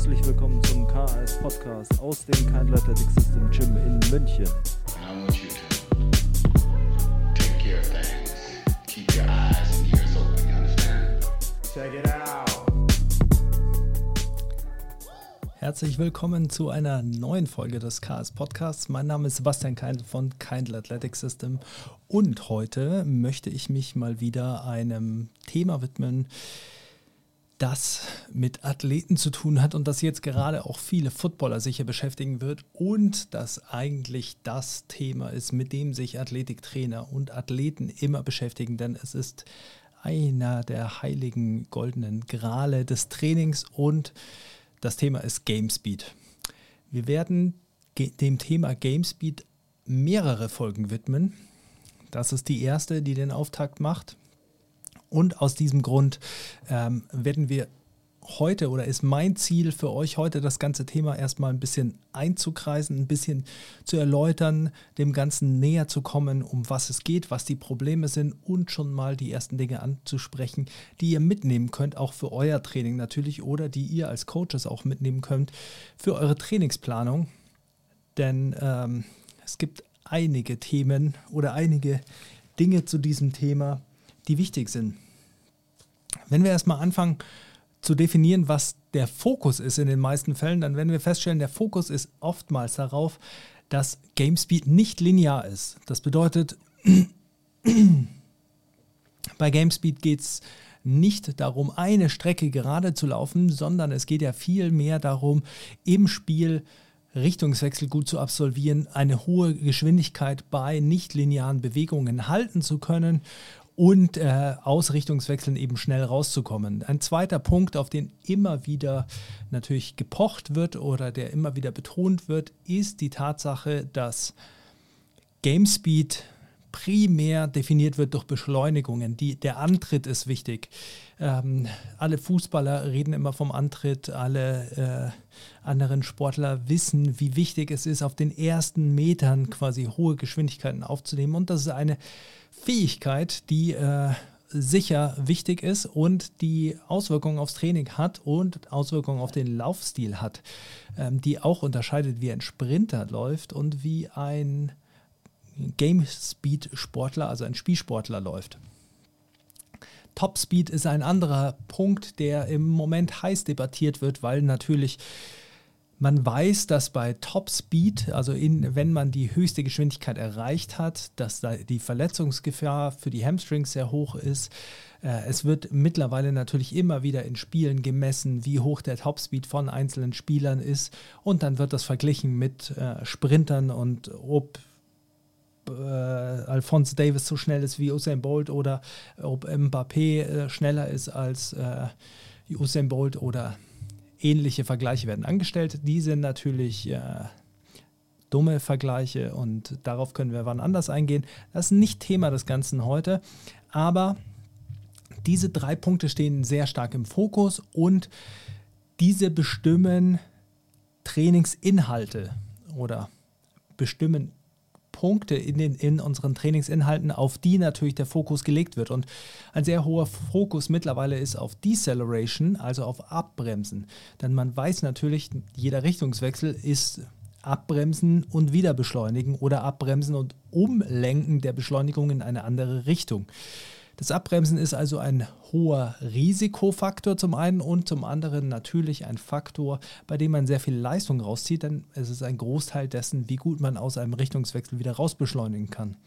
Herzlich willkommen zum KAS Podcast aus dem Kindle Athletic System Gym in München. Herzlich willkommen zu einer neuen Folge des KS Podcasts. Mein Name ist Sebastian Keindl von Kindle Athletic System und heute möchte ich mich mal wieder einem Thema widmen, das mit Athleten zu tun hat und das jetzt gerade auch viele Footballer sicher beschäftigen wird und das eigentlich das Thema ist, mit dem sich Athletiktrainer und Athleten immer beschäftigen, denn es ist einer der heiligen goldenen Grale des Trainings und das Thema ist Game Speed. Wir werden dem Thema Game Speed mehrere Folgen widmen. Das ist die erste, die den Auftakt macht. Und aus diesem Grund ähm, werden wir heute oder ist mein Ziel für euch heute das ganze Thema erstmal ein bisschen einzukreisen, ein bisschen zu erläutern, dem Ganzen näher zu kommen, um was es geht, was die Probleme sind und schon mal die ersten Dinge anzusprechen, die ihr mitnehmen könnt, auch für euer Training natürlich oder die ihr als Coaches auch mitnehmen könnt für eure Trainingsplanung. Denn ähm, es gibt einige Themen oder einige Dinge zu diesem Thema, die wichtig sind. Wenn wir erstmal anfangen zu definieren, was der Fokus ist in den meisten Fällen, dann werden wir feststellen, der Fokus ist oftmals darauf, dass Game Speed nicht linear ist. Das bedeutet, bei Game Speed geht es nicht darum, eine Strecke gerade zu laufen, sondern es geht ja viel mehr darum, im Spiel Richtungswechsel gut zu absolvieren, eine hohe Geschwindigkeit bei nicht-linearen Bewegungen halten zu können und äh, aus eben schnell rauszukommen. Ein zweiter Punkt, auf den immer wieder natürlich gepocht wird oder der immer wieder betont wird, ist die Tatsache, dass Game Speed primär definiert wird durch Beschleunigungen. Die, der Antritt ist wichtig. Ähm, alle Fußballer reden immer vom Antritt, alle äh, anderen Sportler wissen, wie wichtig es ist, auf den ersten Metern quasi hohe Geschwindigkeiten aufzunehmen. Und das ist eine Fähigkeit, die äh, sicher wichtig ist und die Auswirkungen aufs Training hat und Auswirkungen auf den Laufstil hat, ähm, die auch unterscheidet, wie ein Sprinter läuft und wie ein Game Speed Sportler, also ein Spielsportler läuft. Top Speed ist ein anderer Punkt, der im Moment heiß debattiert wird, weil natürlich man weiß, dass bei Top Speed, also in, wenn man die höchste Geschwindigkeit erreicht hat, dass da die Verletzungsgefahr für die Hamstrings sehr hoch ist. Äh, es wird mittlerweile natürlich immer wieder in Spielen gemessen, wie hoch der Topspeed von einzelnen Spielern ist. Und dann wird das verglichen mit äh, Sprintern und ob äh, Alphonse Davis so schnell ist wie Usain Bolt oder ob Mbappé äh, schneller ist als äh, Usain Bolt oder ähnliche Vergleiche werden angestellt. Die sind natürlich äh, dumme Vergleiche und darauf können wir wann anders eingehen. Das ist nicht Thema des Ganzen heute, aber diese drei Punkte stehen sehr stark im Fokus und diese bestimmen Trainingsinhalte oder bestimmen Punkte in, den, in unseren Trainingsinhalten, auf die natürlich der Fokus gelegt wird. Und ein sehr hoher Fokus mittlerweile ist auf Deceleration, also auf Abbremsen. Denn man weiß natürlich, jeder Richtungswechsel ist Abbremsen und wieder beschleunigen oder Abbremsen und Umlenken der Beschleunigung in eine andere Richtung. Das Abbremsen ist also ein hoher Risikofaktor zum einen und zum anderen natürlich ein Faktor, bei dem man sehr viel Leistung rauszieht, denn es ist ein Großteil dessen, wie gut man aus einem Richtungswechsel wieder rausbeschleunigen kann.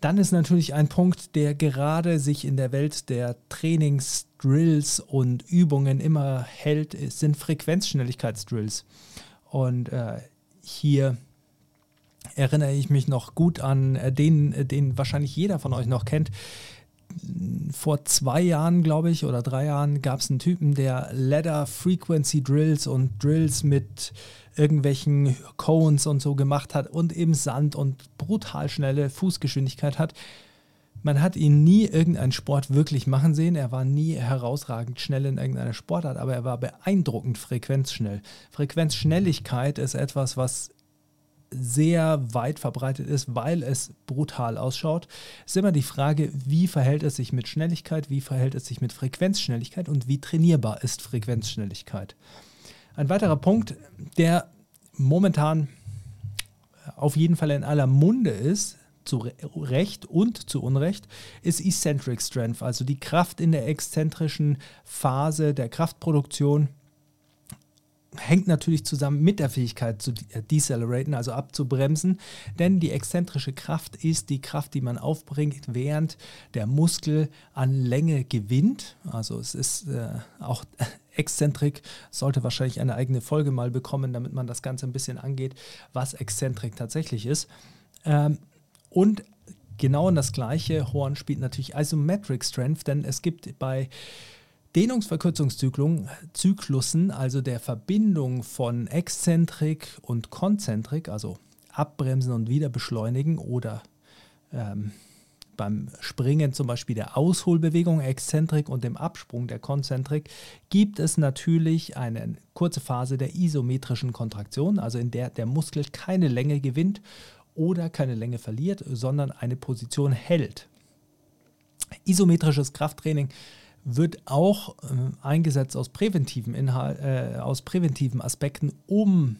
Dann ist natürlich ein Punkt, der gerade sich in der Welt der Trainingsdrills und Übungen immer hält, sind Frequenzschnelligkeitsdrills. Und äh, hier erinnere ich mich noch gut an äh, den, äh, den wahrscheinlich jeder von euch noch kennt, vor zwei Jahren, glaube ich, oder drei Jahren gab es einen Typen, der Ladder Frequency Drills und Drills mit irgendwelchen Cones und so gemacht hat und im Sand und brutal schnelle Fußgeschwindigkeit hat. Man hat ihn nie irgendeinen Sport wirklich machen sehen. Er war nie herausragend schnell in irgendeiner Sportart, aber er war beeindruckend frequenzschnell. Frequenzschnelligkeit ist etwas, was sehr weit verbreitet ist, weil es brutal ausschaut, ist immer die Frage, wie verhält es sich mit Schnelligkeit, wie verhält es sich mit Frequenzschnelligkeit und wie trainierbar ist Frequenzschnelligkeit. Ein weiterer Punkt, der momentan auf jeden Fall in aller Munde ist, zu Recht und zu Unrecht, ist Eccentric Strength, also die Kraft in der exzentrischen Phase der Kraftproduktion hängt natürlich zusammen mit der Fähigkeit zu äh, deceleraten, also abzubremsen, denn die exzentrische Kraft ist die Kraft, die man aufbringt, während der Muskel an Länge gewinnt. Also es ist äh, auch Exzentrik, sollte wahrscheinlich eine eigene Folge mal bekommen, damit man das Ganze ein bisschen angeht, was Exzentrik tatsächlich ist. Ähm, und genau in das gleiche Horn spielt natürlich Isometric Strength, denn es gibt bei Dehnungsverkürzungszyklussen, also der Verbindung von Exzentrik und Konzentrik, also abbremsen und wieder beschleunigen oder ähm, beim Springen zum Beispiel der Ausholbewegung Exzentrik und dem Absprung der Konzentrik, gibt es natürlich eine kurze Phase der isometrischen Kontraktion, also in der der Muskel keine Länge gewinnt oder keine Länge verliert, sondern eine Position hält. Isometrisches Krafttraining wird auch äh, eingesetzt aus präventiven, Inhalt, äh, aus präventiven Aspekten, um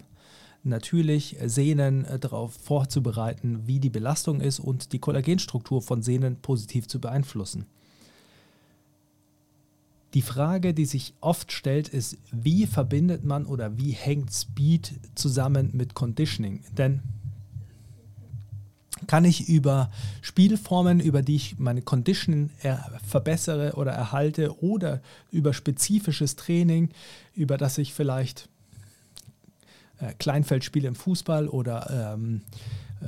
natürlich Sehnen äh, darauf vorzubereiten, wie die Belastung ist und die Kollagenstruktur von Sehnen positiv zu beeinflussen. Die Frage, die sich oft stellt, ist, wie verbindet man oder wie hängt Speed zusammen mit Conditioning? Denn kann ich über Spielformen, über die ich meine Condition verbessere oder erhalte oder über spezifisches Training, über das ich vielleicht äh, Kleinfeldspiele im Fußball oder ähm, äh,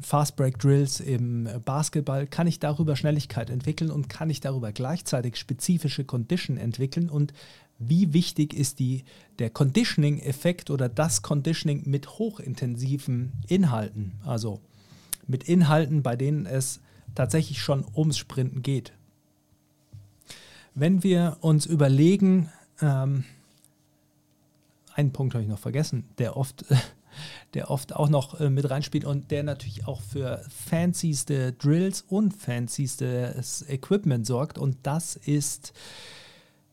Fast Break Drills im Basketball, kann ich darüber Schnelligkeit entwickeln und kann ich darüber gleichzeitig spezifische Condition entwickeln und wie wichtig ist die, der Conditioning-Effekt oder das Conditioning mit hochintensiven Inhalten, also mit Inhalten, bei denen es tatsächlich schon ums Sprinten geht. Wenn wir uns überlegen, ähm, einen Punkt habe ich noch vergessen, der oft, der oft auch noch äh, mit reinspielt und der natürlich auch für fancyste Drills und fancyste Equipment sorgt und das ist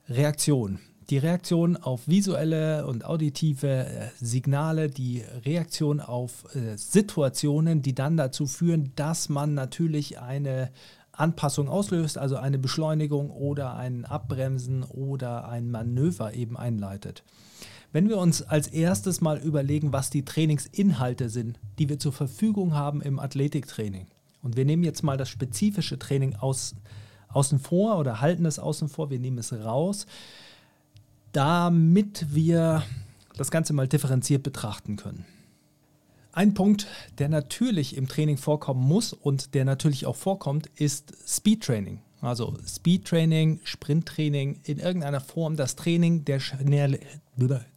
Reaktion die Reaktion auf visuelle und auditive äh, Signale, die Reaktion auf äh, Situationen, die dann dazu führen, dass man natürlich eine Anpassung auslöst, also eine Beschleunigung oder ein Abbremsen oder ein Manöver eben einleitet. Wenn wir uns als erstes mal überlegen, was die Trainingsinhalte sind, die wir zur Verfügung haben im Athletiktraining, und wir nehmen jetzt mal das spezifische Training aus, außen vor oder halten es außen vor, wir nehmen es raus, damit wir das Ganze mal differenziert betrachten können. Ein Punkt, der natürlich im Training vorkommen muss und der natürlich auch vorkommt, ist Speedtraining. Also Speedtraining, Sprinttraining, in irgendeiner Form das Training der, Schnell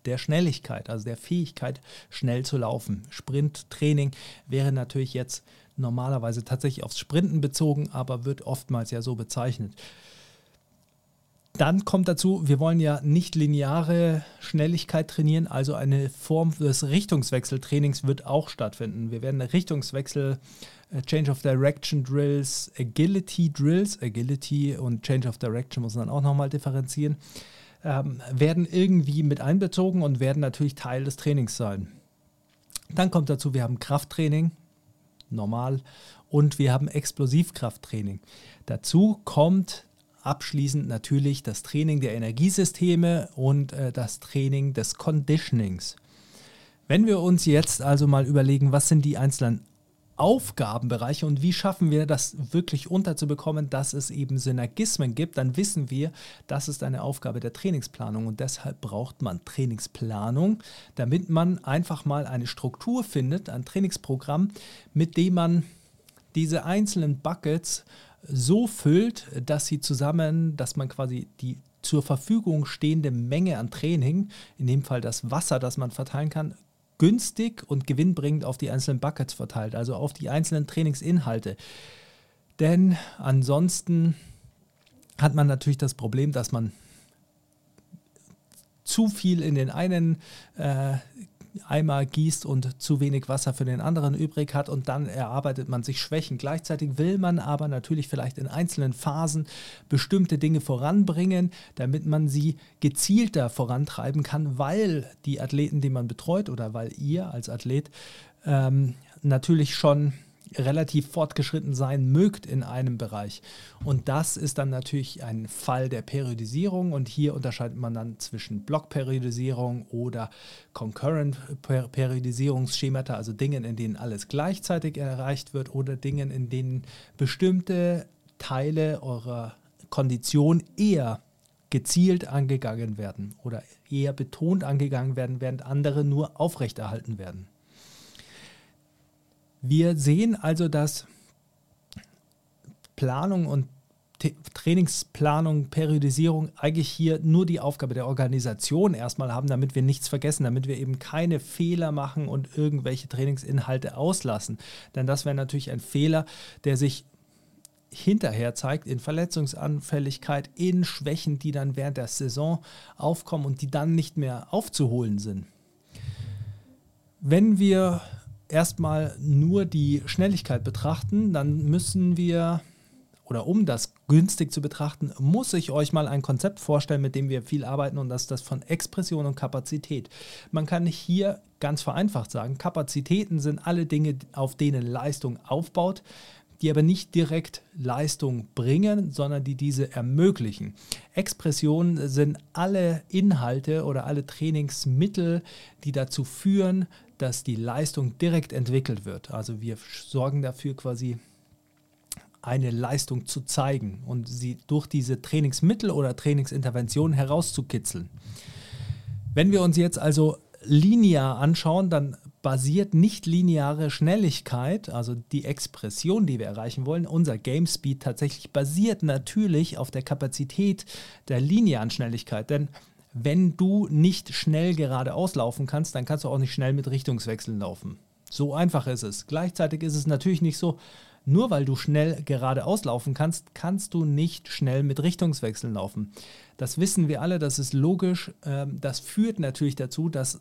der Schnelligkeit, also der Fähigkeit, schnell zu laufen. Sprinttraining wäre natürlich jetzt normalerweise tatsächlich aufs Sprinten bezogen, aber wird oftmals ja so bezeichnet. Dann kommt dazu, wir wollen ja nicht lineare Schnelligkeit trainieren, also eine Form des Richtungswechseltrainings wird auch stattfinden. Wir werden Richtungswechsel, äh, Change of Direction Drills, Agility Drills, Agility und Change of Direction muss man auch nochmal differenzieren, ähm, werden irgendwie mit einbezogen und werden natürlich Teil des Trainings sein. Dann kommt dazu, wir haben Krafttraining, normal, und wir haben Explosivkrafttraining. Dazu kommt abschließend natürlich das Training der Energiesysteme und äh, das Training des Conditionings. Wenn wir uns jetzt also mal überlegen, was sind die einzelnen Aufgabenbereiche und wie schaffen wir das wirklich unterzubekommen, dass es eben Synergismen gibt, dann wissen wir, das ist eine Aufgabe der Trainingsplanung und deshalb braucht man Trainingsplanung, damit man einfach mal eine Struktur findet, ein Trainingsprogramm, mit dem man diese einzelnen Buckets so füllt, dass sie zusammen, dass man quasi die zur Verfügung stehende Menge an Training, in dem Fall das Wasser, das man verteilen kann, günstig und gewinnbringend auf die einzelnen Buckets verteilt, also auf die einzelnen Trainingsinhalte. Denn ansonsten hat man natürlich das Problem, dass man zu viel in den einen äh, Eimer gießt und zu wenig Wasser für den anderen übrig hat und dann erarbeitet man sich Schwächen. Gleichzeitig will man aber natürlich vielleicht in einzelnen Phasen bestimmte Dinge voranbringen, damit man sie gezielter vorantreiben kann, weil die Athleten, die man betreut oder weil ihr als Athlet ähm, natürlich schon relativ fortgeschritten sein mögt in einem Bereich. Und das ist dann natürlich ein Fall der Periodisierung und hier unterscheidet man dann zwischen Blockperiodisierung oder Concurrent Periodisierungsschemata, also Dingen, in denen alles gleichzeitig erreicht wird oder Dingen, in denen bestimmte Teile eurer Kondition eher gezielt angegangen werden oder eher betont angegangen werden, während andere nur aufrechterhalten werden. Wir sehen also, dass Planung und Trainingsplanung, Periodisierung eigentlich hier nur die Aufgabe der Organisation erstmal haben, damit wir nichts vergessen, damit wir eben keine Fehler machen und irgendwelche Trainingsinhalte auslassen. Denn das wäre natürlich ein Fehler, der sich hinterher zeigt in Verletzungsanfälligkeit, in Schwächen, die dann während der Saison aufkommen und die dann nicht mehr aufzuholen sind. Wenn wir erstmal nur die Schnelligkeit betrachten, dann müssen wir, oder um das günstig zu betrachten, muss ich euch mal ein Konzept vorstellen, mit dem wir viel arbeiten und das ist das von Expression und Kapazität. Man kann hier ganz vereinfacht sagen, Kapazitäten sind alle Dinge, auf denen Leistung aufbaut die aber nicht direkt Leistung bringen, sondern die diese ermöglichen. Expressionen sind alle Inhalte oder alle Trainingsmittel, die dazu führen, dass die Leistung direkt entwickelt wird. Also wir sorgen dafür quasi eine Leistung zu zeigen und sie durch diese Trainingsmittel oder Trainingsinterventionen herauszukitzeln. Wenn wir uns jetzt also linear anschauen, dann basiert nicht lineare Schnelligkeit, also die Expression, die wir erreichen wollen, unser Game Speed tatsächlich basiert natürlich auf der Kapazität der linearen Schnelligkeit. Denn wenn du nicht schnell geradeaus laufen kannst, dann kannst du auch nicht schnell mit Richtungswechseln laufen. So einfach ist es. Gleichzeitig ist es natürlich nicht so, nur weil du schnell geradeaus laufen kannst, kannst du nicht schnell mit Richtungswechseln laufen. Das wissen wir alle, das ist logisch. Ähm, das führt natürlich dazu, dass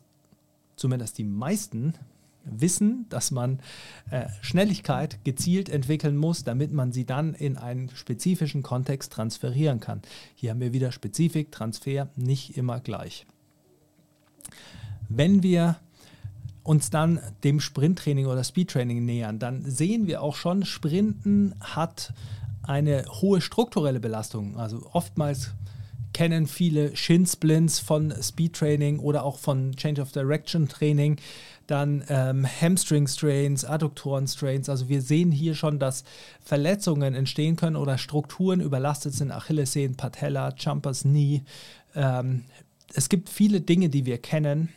zumindest die meisten wissen, dass man äh, Schnelligkeit gezielt entwickeln muss, damit man sie dann in einen spezifischen Kontext transferieren kann. Hier haben wir wieder Spezifik, Transfer, nicht immer gleich. Wenn wir uns dann dem Sprinttraining oder Speedtraining nähern, dann sehen wir auch schon, Sprinten hat eine hohe strukturelle Belastung. Also oftmals kennen viele Shin-Splints von Speedtraining oder auch von Change of Direction Training dann ähm, Hamstring-Strains, Adduktoren-Strains. Also wir sehen hier schon, dass Verletzungen entstehen können oder Strukturen überlastet sind, Achillessehnen, Patella, Jumpers Knee. Ähm, es gibt viele Dinge, die wir kennen,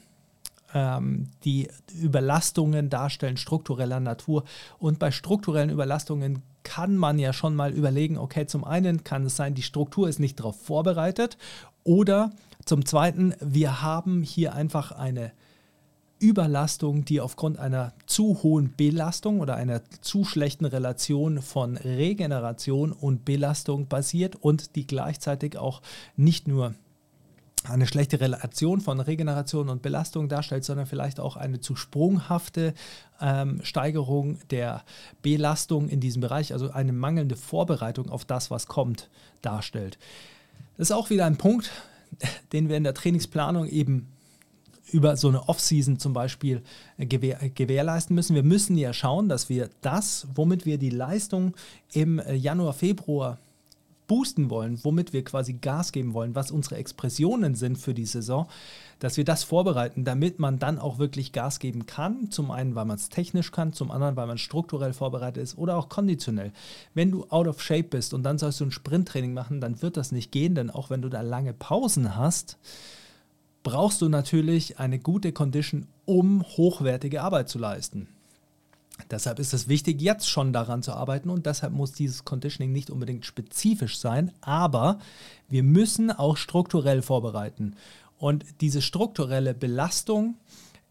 ähm, die Überlastungen darstellen, struktureller Natur. Und bei strukturellen Überlastungen kann man ja schon mal überlegen, okay, zum einen kann es sein, die Struktur ist nicht darauf vorbereitet oder zum zweiten, wir haben hier einfach eine Überlastung, die aufgrund einer zu hohen Belastung oder einer zu schlechten Relation von Regeneration und Belastung basiert und die gleichzeitig auch nicht nur eine schlechte Relation von Regeneration und Belastung darstellt, sondern vielleicht auch eine zu sprunghafte ähm, Steigerung der Belastung in diesem Bereich, also eine mangelnde Vorbereitung auf das, was kommt, darstellt. Das ist auch wieder ein Punkt, den wir in der Trainingsplanung eben über so eine Off-Season zum Beispiel äh, gewähr, äh, gewährleisten müssen. Wir müssen ja schauen, dass wir das, womit wir die Leistung im äh, Januar, Februar boosten wollen, womit wir quasi Gas geben wollen, was unsere Expressionen sind für die Saison, dass wir das vorbereiten, damit man dann auch wirklich Gas geben kann. Zum einen, weil man es technisch kann, zum anderen, weil man strukturell vorbereitet ist oder auch konditionell. Wenn du out of shape bist und dann sollst du ein Sprinttraining machen, dann wird das nicht gehen, denn auch wenn du da lange Pausen hast, brauchst du natürlich eine gute Condition, um hochwertige Arbeit zu leisten. Deshalb ist es wichtig, jetzt schon daran zu arbeiten und deshalb muss dieses Conditioning nicht unbedingt spezifisch sein, aber wir müssen auch strukturell vorbereiten. Und diese strukturelle Belastung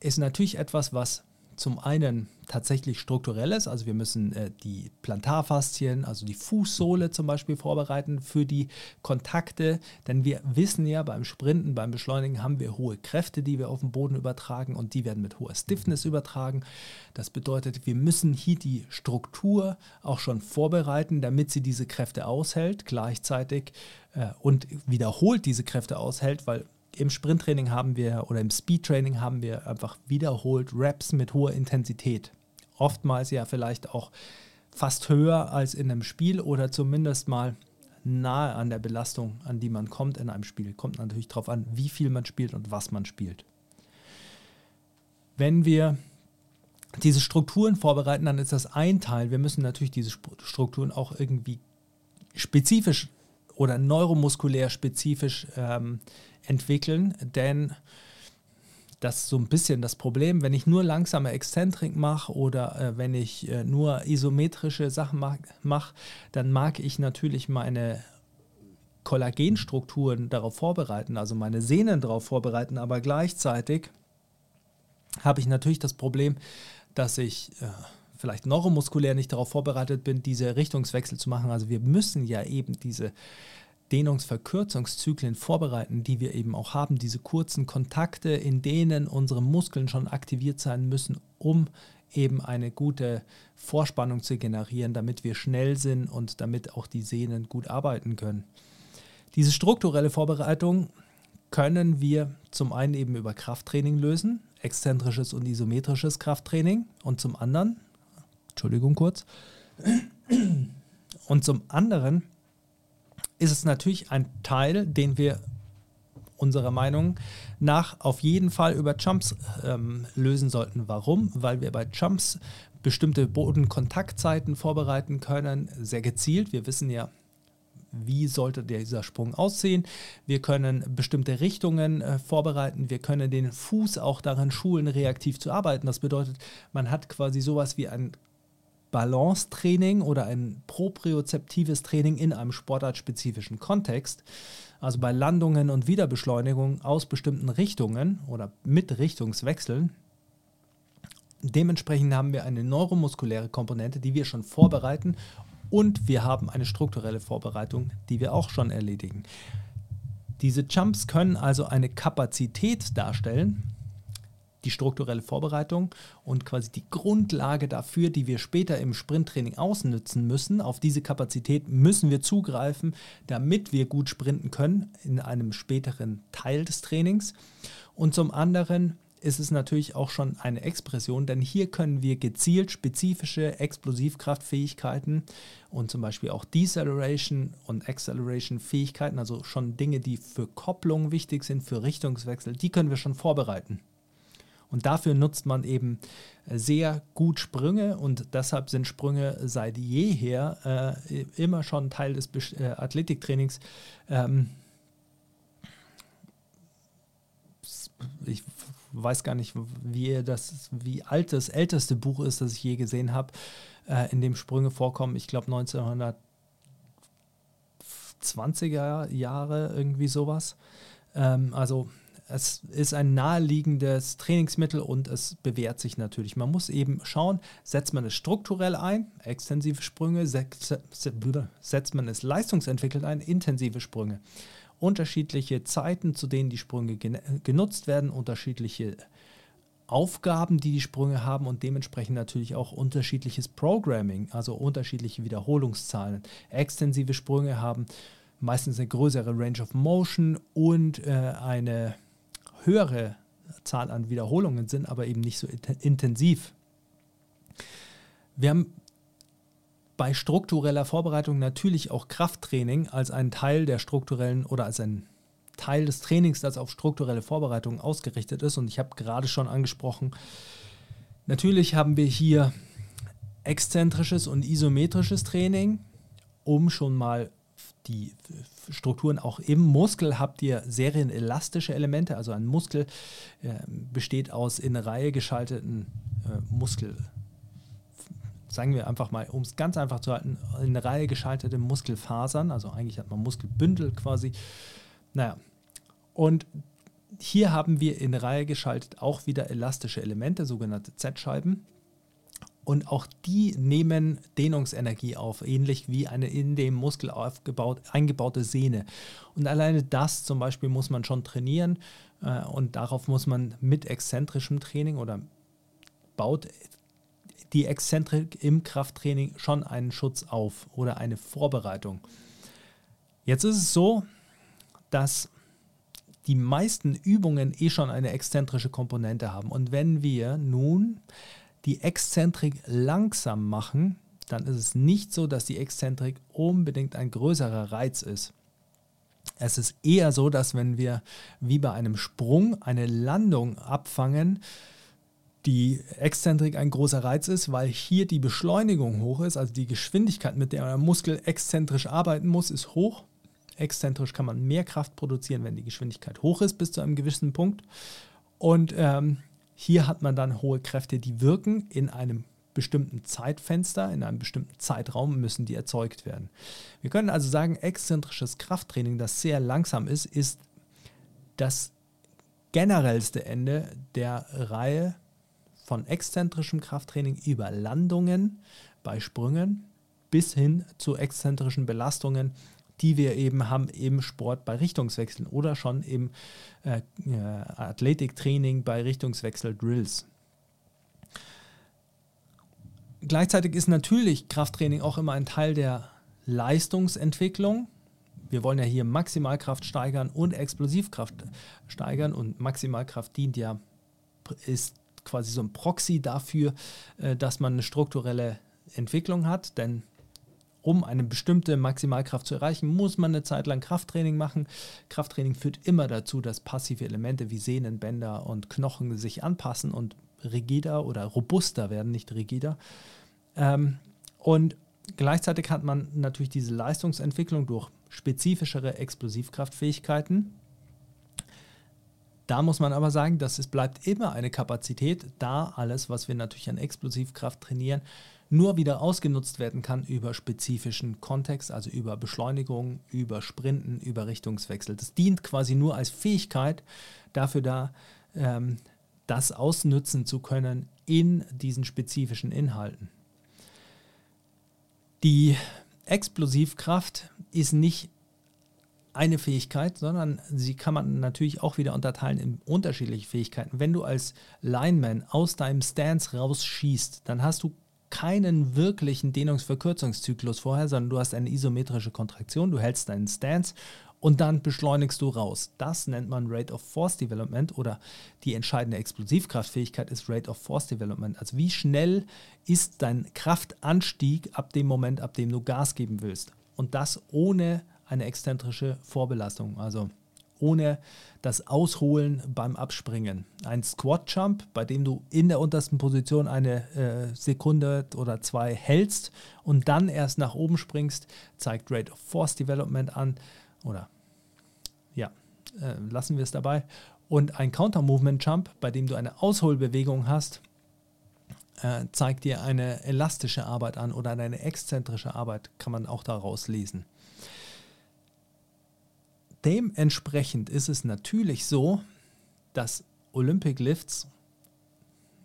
ist natürlich etwas, was zum einen tatsächlich strukturelles, also wir müssen äh, die Plantarfaszien, also die Fußsohle zum Beispiel vorbereiten für die Kontakte, denn wir wissen ja, beim Sprinten, beim Beschleunigen haben wir hohe Kräfte, die wir auf den Boden übertragen und die werden mit hoher Stiffness übertragen. Das bedeutet, wir müssen hier die Struktur auch schon vorbereiten, damit sie diese Kräfte aushält, gleichzeitig äh, und wiederholt diese Kräfte aushält, weil im Sprinttraining haben wir oder im Speedtraining haben wir einfach wiederholt Raps mit hoher Intensität. Oftmals ja vielleicht auch fast höher als in einem Spiel oder zumindest mal nahe an der Belastung, an die man kommt in einem Spiel. Kommt natürlich darauf an, wie viel man spielt und was man spielt. Wenn wir diese Strukturen vorbereiten, dann ist das ein Teil. Wir müssen natürlich diese Strukturen auch irgendwie spezifisch oder neuromuskulär spezifisch ähm, entwickeln, denn das ist so ein bisschen das Problem, wenn ich nur langsame Exzentrik mache oder äh, wenn ich äh, nur isometrische Sachen mache, mach, dann mag ich natürlich meine Kollagenstrukturen darauf vorbereiten, also meine Sehnen darauf vorbereiten, aber gleichzeitig habe ich natürlich das Problem, dass ich äh, vielleicht neuromuskulär nicht darauf vorbereitet bin, diese Richtungswechsel zu machen. Also wir müssen ja eben diese Dehnungsverkürzungszyklen vorbereiten, die wir eben auch haben, diese kurzen Kontakte, in denen unsere Muskeln schon aktiviert sein müssen, um eben eine gute Vorspannung zu generieren, damit wir schnell sind und damit auch die Sehnen gut arbeiten können. Diese strukturelle Vorbereitung können wir zum einen eben über Krafttraining lösen, exzentrisches und isometrisches Krafttraining und zum anderen, Entschuldigung kurz, und zum anderen ist es natürlich ein Teil, den wir unserer Meinung nach auf jeden Fall über Jumps ähm, lösen sollten. Warum? Weil wir bei Jumps bestimmte Bodenkontaktzeiten vorbereiten können, sehr gezielt. Wir wissen ja, wie sollte dieser Sprung aussehen. Wir können bestimmte Richtungen äh, vorbereiten. Wir können den Fuß auch daran schulen, reaktiv zu arbeiten. Das bedeutet, man hat quasi sowas wie ein Balancetraining oder ein propriozeptives Training in einem sportartspezifischen Kontext. Also bei Landungen und Wiederbeschleunigungen aus bestimmten Richtungen oder mit Richtungswechseln. Dementsprechend haben wir eine neuromuskuläre Komponente, die wir schon vorbereiten und wir haben eine strukturelle Vorbereitung, die wir auch schon erledigen. Diese Jumps können also eine Kapazität darstellen, die strukturelle Vorbereitung und quasi die Grundlage dafür, die wir später im Sprinttraining ausnutzen müssen. Auf diese Kapazität müssen wir zugreifen, damit wir gut sprinten können in einem späteren Teil des Trainings. Und zum anderen ist es natürlich auch schon eine Expression, denn hier können wir gezielt spezifische Explosivkraftfähigkeiten und zum Beispiel auch Deceleration und Acceleration Fähigkeiten, also schon Dinge, die für Kopplung wichtig sind, für Richtungswechsel, die können wir schon vorbereiten. Und dafür nutzt man eben äh, sehr gut Sprünge und deshalb sind Sprünge seit jeher äh, immer schon Teil des äh, Athletiktrainings. Ähm, ich weiß gar nicht, wie das, wie alt das älteste Buch ist, das ich je gesehen habe, äh, in dem Sprünge vorkommen. Ich glaube 1920er Jahre, irgendwie sowas. Ähm, also es ist ein naheliegendes Trainingsmittel und es bewährt sich natürlich. Man muss eben schauen, setzt man es strukturell ein, extensive Sprünge, setzt man es leistungsentwickelt ein, intensive Sprünge. Unterschiedliche Zeiten, zu denen die Sprünge genutzt werden, unterschiedliche Aufgaben, die die Sprünge haben und dementsprechend natürlich auch unterschiedliches Programming, also unterschiedliche Wiederholungszahlen. Extensive Sprünge haben meistens eine größere Range of Motion und äh, eine höhere Zahl an Wiederholungen sind, aber eben nicht so intensiv. Wir haben bei struktureller Vorbereitung natürlich auch Krafttraining als einen Teil der strukturellen oder als ein Teil des Trainings, das auf strukturelle Vorbereitung ausgerichtet ist. Und ich habe gerade schon angesprochen, natürlich haben wir hier exzentrisches und isometrisches Training, um schon mal die Strukturen auch im Muskel habt ihr serienelastische Elemente. Also ein Muskel äh, besteht aus in Reihe geschalteten äh, Muskel, sagen wir einfach mal, um es ganz einfach zu halten, in Reihe geschaltete Muskelfasern. Also eigentlich hat man Muskelbündel quasi. Naja, und hier haben wir in Reihe geschaltet auch wieder elastische Elemente, sogenannte Z-Scheiben. Und auch die nehmen Dehnungsenergie auf, ähnlich wie eine in dem Muskel aufgebaut, eingebaute Sehne. Und alleine das zum Beispiel muss man schon trainieren äh, und darauf muss man mit exzentrischem Training oder baut die Exzentrik im Krafttraining schon einen Schutz auf oder eine Vorbereitung. Jetzt ist es so, dass die meisten Übungen eh schon eine exzentrische Komponente haben. Und wenn wir nun die Exzentrik langsam machen, dann ist es nicht so, dass die Exzentrik unbedingt ein größerer Reiz ist. Es ist eher so, dass wenn wir wie bei einem Sprung eine Landung abfangen, die Exzentrik ein großer Reiz ist, weil hier die Beschleunigung hoch ist, also die Geschwindigkeit, mit der der Muskel exzentrisch arbeiten muss, ist hoch. Exzentrisch kann man mehr Kraft produzieren, wenn die Geschwindigkeit hoch ist bis zu einem gewissen Punkt. Und ähm, hier hat man dann hohe Kräfte, die wirken in einem bestimmten Zeitfenster, in einem bestimmten Zeitraum müssen die erzeugt werden. Wir können also sagen, exzentrisches Krafttraining, das sehr langsam ist, ist das generellste Ende der Reihe von exzentrischem Krafttraining über Landungen bei Sprüngen bis hin zu exzentrischen Belastungen die wir eben haben im Sport bei Richtungswechseln oder schon im äh, äh, Athletiktraining bei Richtungswechsel-Drills. Gleichzeitig ist natürlich Krafttraining auch immer ein Teil der Leistungsentwicklung. Wir wollen ja hier Maximalkraft steigern und Explosivkraft steigern und Maximalkraft dient ja, ist quasi so ein Proxy dafür, äh, dass man eine strukturelle Entwicklung hat, denn um eine bestimmte Maximalkraft zu erreichen, muss man eine Zeit lang Krafttraining machen. Krafttraining führt immer dazu, dass passive Elemente wie Sehnen, Bänder und Knochen sich anpassen und rigider oder robuster werden, nicht rigider. Ähm, und gleichzeitig hat man natürlich diese Leistungsentwicklung durch spezifischere Explosivkraftfähigkeiten. Da muss man aber sagen, dass es bleibt immer eine Kapazität, da alles, was wir natürlich an Explosivkraft trainieren, nur wieder ausgenutzt werden kann über spezifischen Kontext, also über Beschleunigung, über Sprinten, über Richtungswechsel. Das dient quasi nur als Fähigkeit dafür da, ähm, das ausnutzen zu können in diesen spezifischen Inhalten. Die Explosivkraft ist nicht eine Fähigkeit, sondern sie kann man natürlich auch wieder unterteilen in unterschiedliche Fähigkeiten. Wenn du als Lineman aus deinem Stance rausschießt, dann hast du keinen wirklichen Dehnungsverkürzungszyklus vorher, sondern du hast eine isometrische Kontraktion, du hältst deinen Stance und dann beschleunigst du raus. Das nennt man Rate of Force Development oder die entscheidende Explosivkraftfähigkeit ist Rate of Force Development. Also wie schnell ist dein Kraftanstieg ab dem Moment, ab dem du Gas geben willst. Und das ohne eine exzentrische Vorbelastung. Also ohne das Ausholen beim Abspringen. Ein Squat Jump, bei dem du in der untersten Position eine äh, Sekunde oder zwei hältst und dann erst nach oben springst, zeigt Rate of Force Development an. Oder ja, äh, lassen wir es dabei. Und ein Counter Movement Jump, bei dem du eine Ausholbewegung hast, äh, zeigt dir eine elastische Arbeit an oder eine exzentrische Arbeit, kann man auch daraus lesen. Dementsprechend ist es natürlich so, dass Olympic Lifts,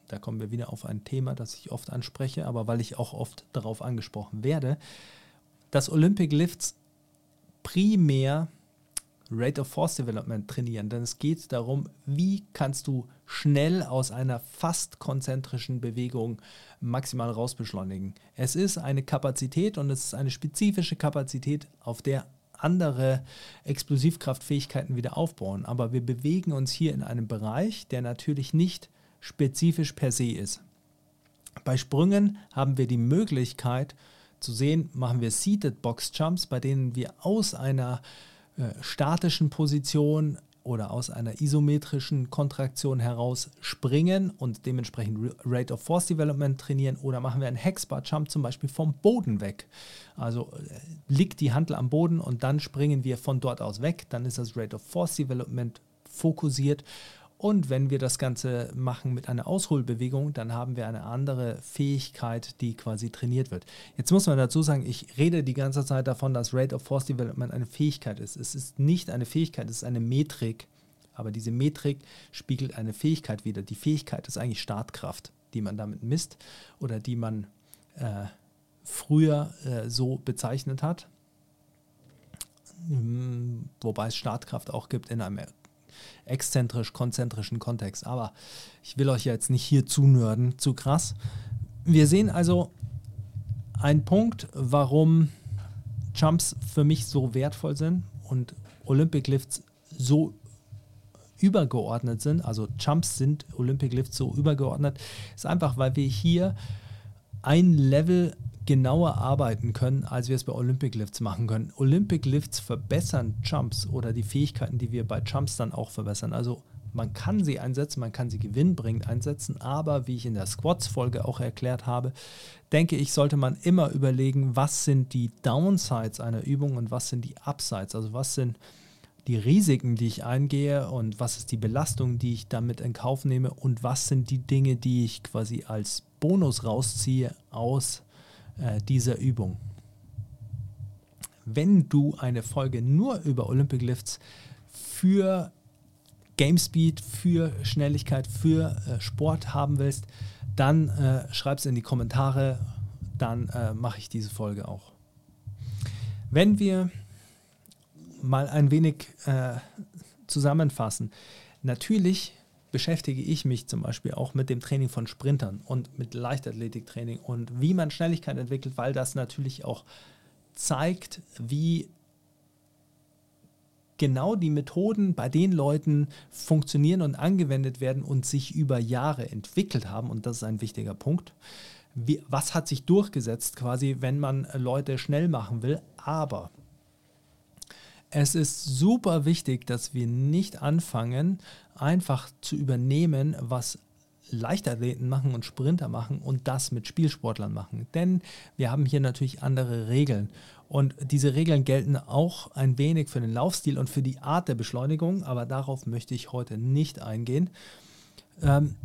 da kommen wir wieder auf ein Thema, das ich oft anspreche, aber weil ich auch oft darauf angesprochen werde, dass Olympic Lifts primär Rate of Force Development trainieren, denn es geht darum, wie kannst du schnell aus einer fast konzentrischen Bewegung maximal rausbeschleunigen. Es ist eine Kapazität und es ist eine spezifische Kapazität, auf der andere Explosivkraftfähigkeiten wieder aufbauen. Aber wir bewegen uns hier in einem Bereich, der natürlich nicht spezifisch per se ist. Bei Sprüngen haben wir die Möglichkeit zu sehen, machen wir Seated Box Jumps, bei denen wir aus einer äh, statischen Position oder aus einer isometrischen Kontraktion heraus springen und dementsprechend Rate of Force Development trainieren oder machen wir einen Hexbar Jump zum Beispiel vom Boden weg. Also äh, liegt die Handel am Boden und dann springen wir von dort aus weg. Dann ist das Rate of Force Development fokussiert. Und wenn wir das Ganze machen mit einer Ausholbewegung, dann haben wir eine andere Fähigkeit, die quasi trainiert wird. Jetzt muss man dazu sagen, ich rede die ganze Zeit davon, dass Rate of Force Development eine Fähigkeit ist. Es ist nicht eine Fähigkeit, es ist eine Metrik. Aber diese Metrik spiegelt eine Fähigkeit wider. Die Fähigkeit ist eigentlich Startkraft, die man damit misst oder die man äh, früher äh, so bezeichnet hat. Hm, wobei es Startkraft auch gibt in einem exzentrisch-konzentrischen Kontext. Aber ich will euch jetzt nicht hier zunörden, zu krass. Wir sehen also einen Punkt, warum Jumps für mich so wertvoll sind und Olympic Lifts so übergeordnet sind, also Jumps sind Olympic Lifts so übergeordnet, ist einfach, weil wir hier ein Level genauer arbeiten können, als wir es bei Olympic Lifts machen können. Olympic Lifts verbessern Jumps oder die Fähigkeiten, die wir bei Jumps dann auch verbessern. Also man kann sie einsetzen, man kann sie gewinnbringend einsetzen, aber wie ich in der Squats-Folge auch erklärt habe, denke ich, sollte man immer überlegen, was sind die Downsides einer Übung und was sind die Upsides, also was sind die Risiken, die ich eingehe und was ist die Belastung, die ich damit in Kauf nehme und was sind die Dinge, die ich quasi als Bonus rausziehe aus äh, dieser Übung. Wenn du eine Folge nur über Olympic Lifts für Game Speed, für Schnelligkeit, für äh, Sport haben willst, dann äh, schreib es in die Kommentare, dann äh, mache ich diese Folge auch. Wenn wir mal ein wenig äh, zusammenfassen, natürlich beschäftige ich mich zum Beispiel auch mit dem Training von Sprintern und mit Leichtathletiktraining und wie man Schnelligkeit entwickelt, weil das natürlich auch zeigt, wie genau die Methoden bei den Leuten funktionieren und angewendet werden und sich über Jahre entwickelt haben. Und das ist ein wichtiger Punkt. Wie, was hat sich durchgesetzt quasi, wenn man Leute schnell machen will? Aber es ist super wichtig, dass wir nicht anfangen, einfach zu übernehmen, was Leichtathleten machen und Sprinter machen und das mit Spielsportlern machen. Denn wir haben hier natürlich andere Regeln. Und diese Regeln gelten auch ein wenig für den Laufstil und für die Art der Beschleunigung, aber darauf möchte ich heute nicht eingehen. Ähm,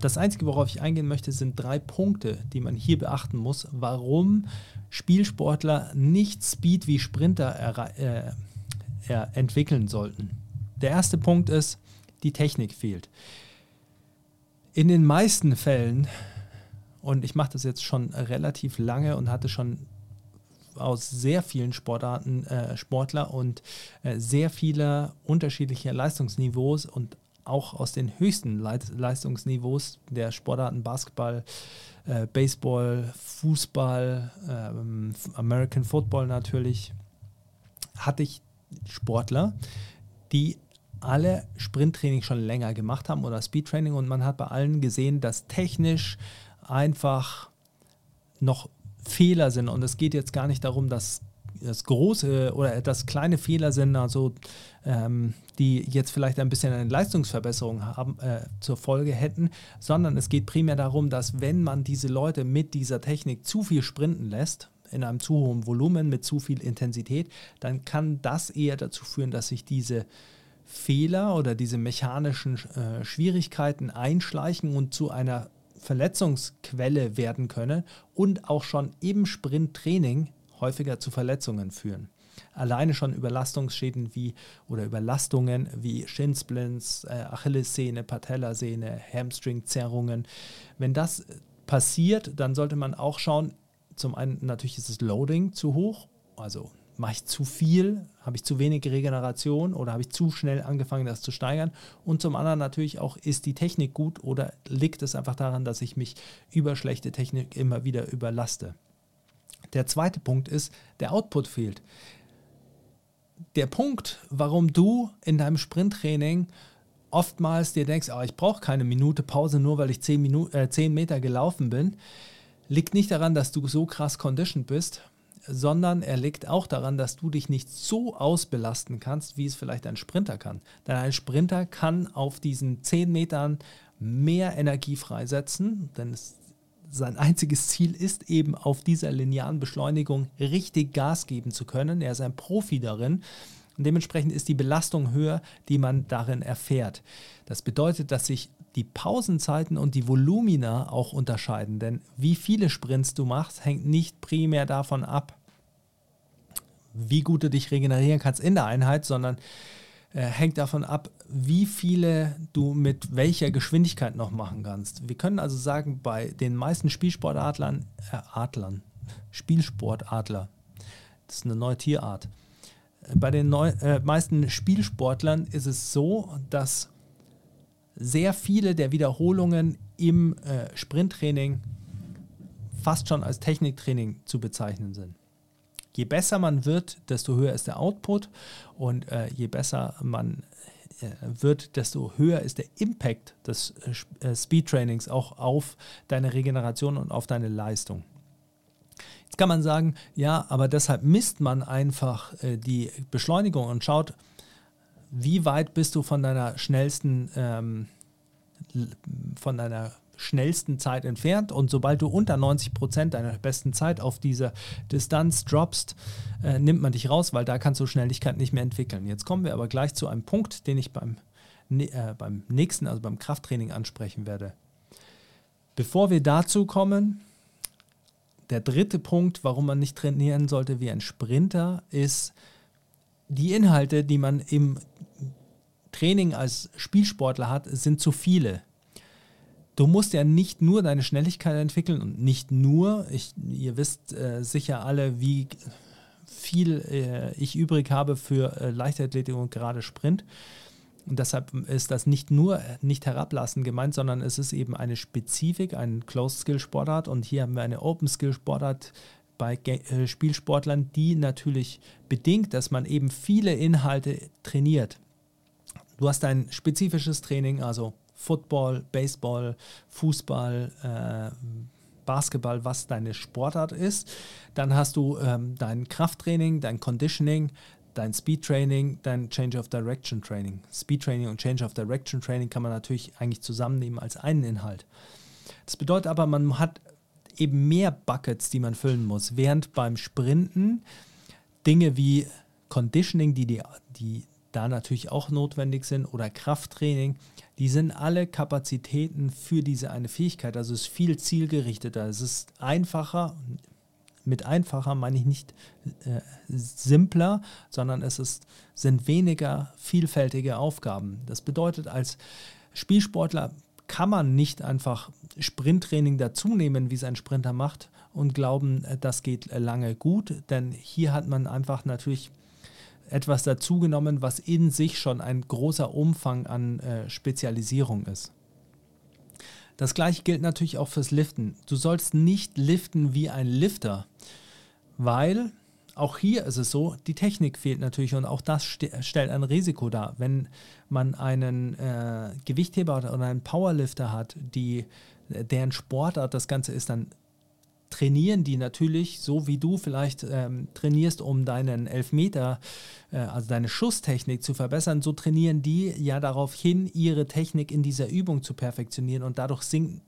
das Einzige, worauf ich eingehen möchte, sind drei Punkte, die man hier beachten muss, warum Spielsportler nicht Speed wie Sprinter äh, entwickeln sollten. Der erste Punkt ist, die Technik fehlt. In den meisten Fällen, und ich mache das jetzt schon relativ lange und hatte schon aus sehr vielen Sportarten äh, Sportler und äh, sehr viele unterschiedliche Leistungsniveaus und auch aus den höchsten Leistungsniveaus der Sportarten Basketball, äh, Baseball, Fußball, ähm, American Football natürlich, hatte ich Sportler, die alle Sprinttraining schon länger gemacht haben oder Speedtraining und man hat bei allen gesehen, dass technisch einfach noch Fehler sind. Und es geht jetzt gar nicht darum, dass das große oder das kleine Fehler sind, also ähm, die jetzt vielleicht ein bisschen eine Leistungsverbesserung haben, äh, zur Folge hätten, sondern es geht primär darum, dass wenn man diese Leute mit dieser Technik zu viel sprinten lässt, in einem zu hohen Volumen, mit zu viel Intensität, dann kann das eher dazu führen, dass sich diese Fehler oder diese mechanischen äh, Schwierigkeiten einschleichen und zu einer Verletzungsquelle werden können und auch schon im Sprinttraining häufiger zu Verletzungen führen. Alleine schon Überlastungsschäden wie oder Überlastungen wie Shinsplints, äh, Achillessehne, Patellasehne, Hamstringzerrungen. Wenn das passiert, dann sollte man auch schauen, zum einen natürlich ist das Loading zu hoch, also mache ich zu viel, habe ich zu wenig Regeneration oder habe ich zu schnell angefangen, das zu steigern? Und zum anderen natürlich auch, ist die Technik gut oder liegt es einfach daran, dass ich mich über schlechte Technik immer wieder überlaste? Der zweite Punkt ist, der Output fehlt. Der Punkt, warum du in deinem Sprinttraining oftmals dir denkst, oh, ich brauche keine Minute Pause, nur weil ich 10, Minu äh, 10 Meter gelaufen bin, liegt nicht daran, dass du so krass conditioned bist, sondern er liegt auch daran, dass du dich nicht so ausbelasten kannst, wie es vielleicht ein Sprinter kann. Denn ein Sprinter kann auf diesen 10 Metern mehr Energie freisetzen, denn es, sein einziges Ziel ist eben auf dieser linearen Beschleunigung richtig Gas geben zu können. Er ist ein Profi darin. Und dementsprechend ist die Belastung höher, die man darin erfährt. Das bedeutet, dass sich die Pausenzeiten und die Volumina auch unterscheiden, denn wie viele Sprints du machst, hängt nicht primär davon ab, wie gut du dich regenerieren kannst in der Einheit, sondern äh, hängt davon ab, wie viele du mit welcher Geschwindigkeit noch machen kannst. Wir können also sagen, bei den meisten Spielsportadlern, äh, Adlern, Spielsportadler, das ist eine neue Tierart. Bei den neu, äh, meisten Spielsportlern ist es so, dass sehr viele der Wiederholungen im äh, Sprinttraining fast schon als Techniktraining zu bezeichnen sind. Je besser man wird, desto höher ist der Output und äh, je besser man äh, wird, desto höher ist der Impact des äh, äh, Speedtrainings auch auf deine Regeneration und auf deine Leistung. Kann man sagen, ja, aber deshalb misst man einfach äh, die Beschleunigung und schaut, wie weit bist du von deiner schnellsten, ähm, von deiner schnellsten Zeit entfernt und sobald du unter 90 Prozent deiner besten Zeit auf diese Distanz droppst, äh, nimmt man dich raus, weil da kannst du Schnelligkeit nicht mehr entwickeln. Jetzt kommen wir aber gleich zu einem Punkt, den ich beim, äh, beim nächsten, also beim Krafttraining ansprechen werde. Bevor wir dazu kommen, der dritte Punkt, warum man nicht trainieren sollte wie ein Sprinter, ist die Inhalte, die man im Training als Spielsportler hat, sind zu viele du musst ja nicht nur deine Schnelligkeit entwickeln und nicht nur, ich, ihr wisst äh, sicher alle, wie viel äh, ich übrig habe für äh, Leichtathletik und gerade Sprint. Und deshalb ist das nicht nur nicht herablassen gemeint, sondern es ist eben eine Spezifik, ein Closed-Skill-Sportart. Und hier haben wir eine Open-Skill-Sportart bei äh, Spielsportlern, die natürlich bedingt, dass man eben viele Inhalte trainiert. Du hast ein spezifisches Training, also Football, Baseball, Fußball, äh, Basketball, was deine Sportart ist. Dann hast du ähm, dein Krafttraining, dein Conditioning, dein Speedtraining, dein Change of Direction Training. Speedtraining und Change of Direction Training kann man natürlich eigentlich zusammennehmen als einen Inhalt. Das bedeutet aber, man hat eben mehr Buckets, die man füllen muss, während beim Sprinten Dinge wie Conditioning, die, die, die da natürlich auch notwendig sind, oder Krafttraining, die sind alle Kapazitäten für diese eine Fähigkeit. Also es ist viel zielgerichteter. Es ist einfacher. Mit einfacher meine ich nicht äh, simpler, sondern es ist, sind weniger vielfältige Aufgaben. Das bedeutet, als Spielsportler kann man nicht einfach Sprinttraining dazunehmen, wie es ein Sprinter macht, und glauben, äh, das geht lange gut. Denn hier hat man einfach natürlich etwas dazugenommen, was in sich schon ein großer Umfang an äh, Spezialisierung ist. Das gleiche gilt natürlich auch fürs Liften. Du sollst nicht liften wie ein Lifter, weil auch hier ist es so, die Technik fehlt natürlich und auch das st stellt ein Risiko dar. Wenn man einen äh, Gewichtheber oder einen Powerlifter hat, die, deren Sportart das Ganze ist, dann trainieren die natürlich, so wie du vielleicht ähm, trainierst, um deinen Elfmeter, äh, also deine Schusstechnik zu verbessern, so trainieren die ja darauf hin, ihre Technik in dieser Übung zu perfektionieren und dadurch sinkt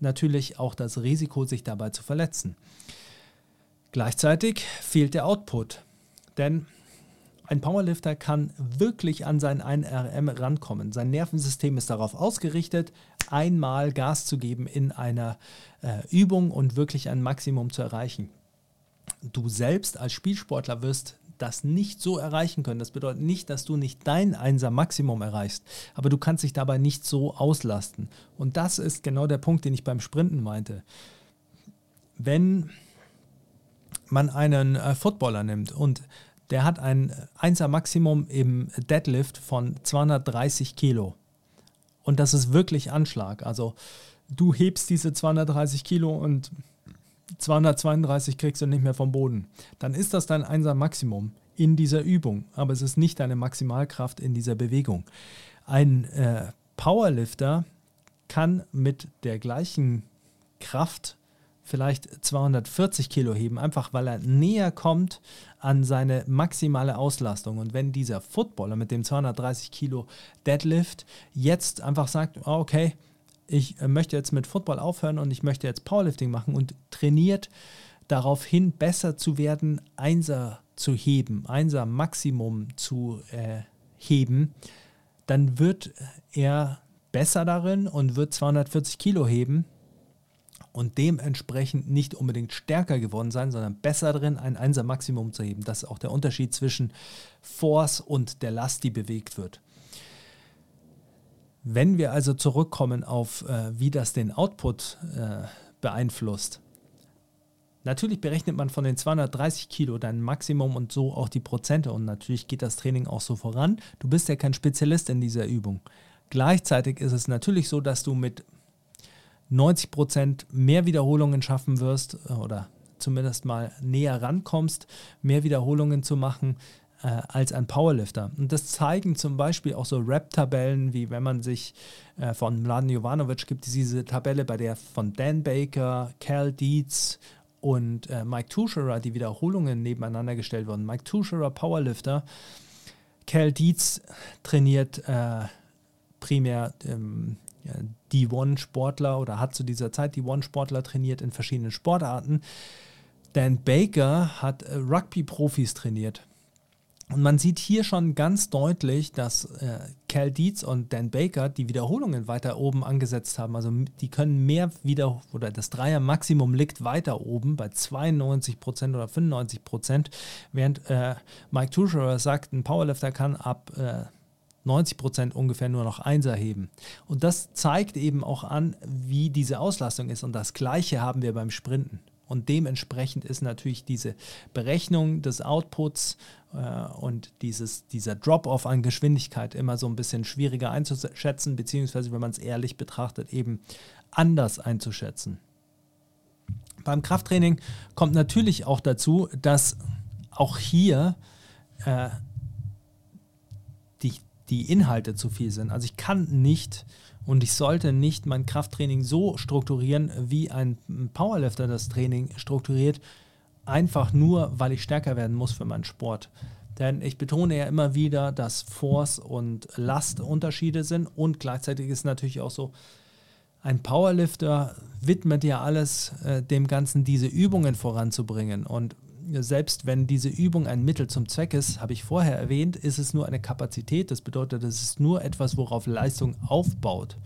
natürlich auch das Risiko, sich dabei zu verletzen. Gleichzeitig fehlt der Output, denn ein Powerlifter kann wirklich an sein 1RM rankommen. Sein Nervensystem ist darauf ausgerichtet, einmal Gas zu geben in einer äh, Übung und wirklich ein Maximum zu erreichen. Du selbst als Spielsportler wirst das nicht so erreichen können. Das bedeutet nicht, dass du nicht dein Einser Maximum erreichst, aber du kannst dich dabei nicht so auslasten. Und das ist genau der Punkt, den ich beim Sprinten meinte. Wenn man einen äh, Footballer nimmt und der hat ein 1er Maximum im Deadlift von 230 Kilo. Und das ist wirklich Anschlag. Also du hebst diese 230 Kilo und 232 kriegst du nicht mehr vom Boden. Dann ist das dein 1er Maximum in dieser Übung, aber es ist nicht deine Maximalkraft in dieser Bewegung. Ein äh, Powerlifter kann mit der gleichen Kraft vielleicht 240 Kilo heben, einfach weil er näher kommt an seine maximale Auslastung. Und wenn dieser Footballer mit dem 230 Kilo Deadlift jetzt einfach sagt, oh, okay, ich äh, möchte jetzt mit Football aufhören und ich möchte jetzt Powerlifting machen und trainiert darauf hin, besser zu werden, Einser zu heben, Einser Maximum zu äh, heben, dann wird er besser darin und wird 240 Kilo heben und dementsprechend nicht unbedingt stärker geworden sein, sondern besser drin, ein Einser Maximum zu heben. Das ist auch der Unterschied zwischen Force und der Last, die bewegt wird. Wenn wir also zurückkommen auf, äh, wie das den Output äh, beeinflusst, Natürlich berechnet man von den 230 Kilo dein Maximum und so auch die Prozente und natürlich geht das Training auch so voran. Du bist ja kein Spezialist in dieser Übung. Gleichzeitig ist es natürlich so, dass du mit 90 Prozent mehr Wiederholungen schaffen wirst äh, oder zumindest mal näher rankommst, mehr Wiederholungen zu machen äh, als ein Powerlifter. Und das zeigen zum Beispiel auch so Rap-Tabellen, wie wenn man sich äh, von Mladen Jovanovic gibt, diese Tabelle, bei der von Dan Baker, Cal Dietz und äh, Mike Tuscherer die Wiederholungen nebeneinander gestellt wurden. Mike Tuscherer, Powerlifter, Cal Dietz trainiert äh, primär ähm, die One-Sportler oder hat zu dieser Zeit die One-Sportler trainiert in verschiedenen Sportarten. Dan Baker hat äh, Rugby-Profis trainiert. Und man sieht hier schon ganz deutlich, dass äh, Cal Dietz und Dan Baker die Wiederholungen weiter oben angesetzt haben. Also die können mehr wieder, oder das Dreier-Maximum liegt weiter oben bei 92% oder 95%, während äh, Mike Tuscherer sagt, ein Powerlifter kann ab äh, 90% ungefähr nur noch Einser heben. Und das zeigt eben auch an, wie diese Auslastung ist. Und das Gleiche haben wir beim Sprinten. Und dementsprechend ist natürlich diese Berechnung des Outputs äh, und dieses, dieser Drop-off an Geschwindigkeit immer so ein bisschen schwieriger einzuschätzen, beziehungsweise, wenn man es ehrlich betrachtet, eben anders einzuschätzen. Beim Krafttraining kommt natürlich auch dazu, dass auch hier äh, die, Inhalte zu viel sind. Also ich kann nicht und ich sollte nicht mein Krafttraining so strukturieren, wie ein Powerlifter das Training strukturiert, einfach nur, weil ich stärker werden muss für meinen Sport. Denn ich betone ja immer wieder, dass Force und Last Unterschiede sind und gleichzeitig ist natürlich auch so, ein Powerlifter widmet ja alles äh, dem Ganzen, diese Übungen voranzubringen. Und selbst wenn diese Übung ein Mittel zum Zweck ist, habe ich vorher erwähnt, ist es nur eine Kapazität. Das bedeutet, es ist nur etwas, worauf Leistung aufbaut.